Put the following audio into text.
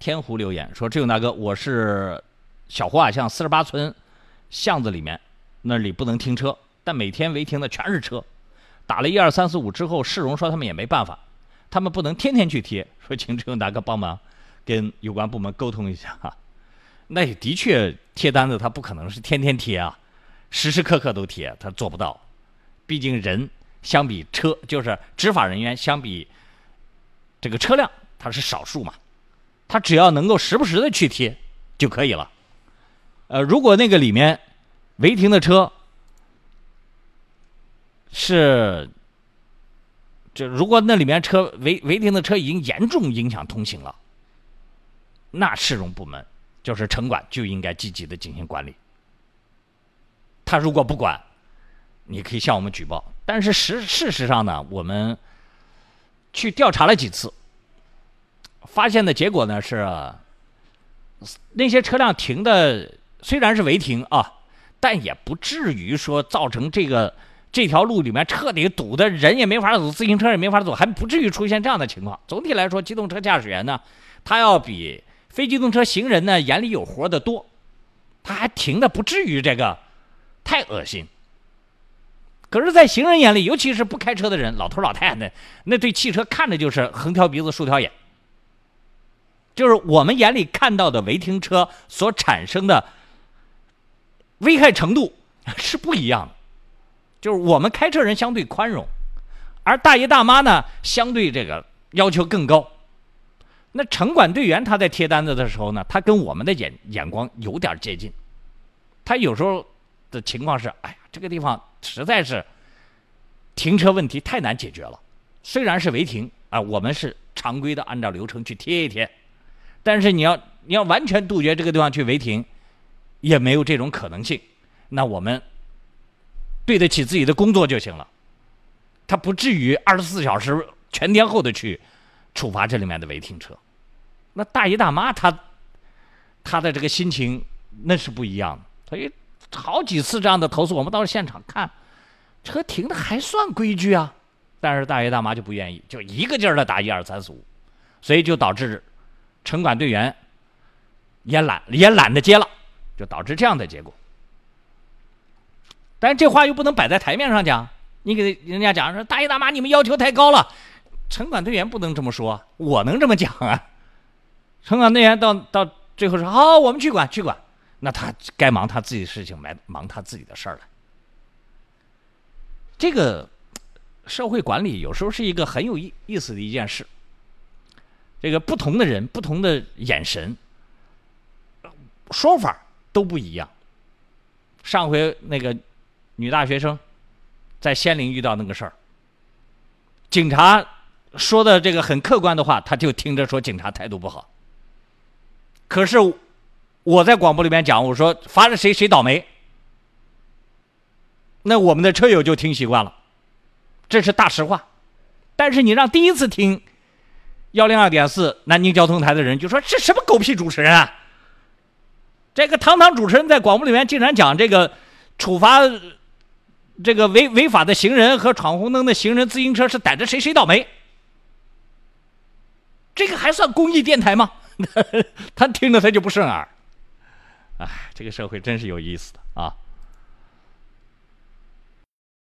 天湖留言说：“志勇大哥，我是小胡瓦巷四十八村巷子里面那里不能停车，但每天违停的全是车。打了一二三四五之后，市容说他们也没办法，他们不能天天去贴，说请志勇大哥帮忙跟有关部门沟通一下哈。那也的确贴单子，他不可能是天天贴啊，时时刻刻都贴，他做不到。毕竟人相比车，就是执法人员相比这个车辆，它是少数嘛。”他只要能够时不时的去贴就可以了。呃，如果那个里面违停的车是，就如果那里面车违违停的车已经严重影响通行了，那市容部门就是城管就应该积极的进行管理。他如果不管，你可以向我们举报。但是实事实上呢，我们去调查了几次。发现的结果呢是，那些车辆停的虽然是违停啊，但也不至于说造成这个这条路里面彻底堵的人也没法走，自行车也没法走，还不至于出现这样的情况。总体来说，机动车驾驶员呢，他要比非机动车行人呢眼里有活的多，他还停的不至于这个太恶心。可是，在行人眼里，尤其是不开车的人，老头老太太，那对汽车看着就是横挑鼻子竖挑眼。就是我们眼里看到的违停车所产生的危害程度 是不一样的，就是我们开车人相对宽容，而大爷大妈呢相对这个要求更高。那城管队员他在贴单子的时候呢，他跟我们的眼眼光有点接近，他有时候的情况是，哎呀，这个地方实在是停车问题太难解决了，虽然是违停啊，我们是常规的按照流程去贴一贴。但是你要你要完全杜绝这个地方去违停，也没有这种可能性。那我们对得起自己的工作就行了，他不至于二十四小时全天候的去处罚这里面的违停车。那大爷大妈他他的这个心情那是不一样的。所以好几次这样的投诉，我们到了现场看，车停的还算规矩啊，但是大爷大妈就不愿意，就一个劲儿的打一二三四五，所以就导致。城管队员也懒，也懒得接了，就导致这样的结果。但是这话又不能摆在台面上讲，你给人家讲说：“大爷大妈，你们要求太高了。”城管队员不能这么说，我能这么讲啊？城管队员到到最后说：“好，我们去管，去管。”那他该忙他自己的事情，忙忙他自己的事儿了。这个社会管理有时候是一个很有意意思的一件事。这个不同的人，不同的眼神，说法都不一样。上回那个女大学生在仙林遇到那个事儿，警察说的这个很客观的话，他就听着说警察态度不好。可是我在广播里面讲，我说罚了谁谁倒霉，那我们的车友就听习惯了，这是大实话。但是你让第一次听。幺零二点四，南京交通台的人就说：“这什么狗屁主持人啊！这个堂堂主持人在广播里面竟然讲这个处罚这个违违法的行人和闯红灯的行人自行车是逮着谁谁倒霉？这个还算公益电台吗？他听着他就不顺耳。哎，这个社会真是有意思的啊！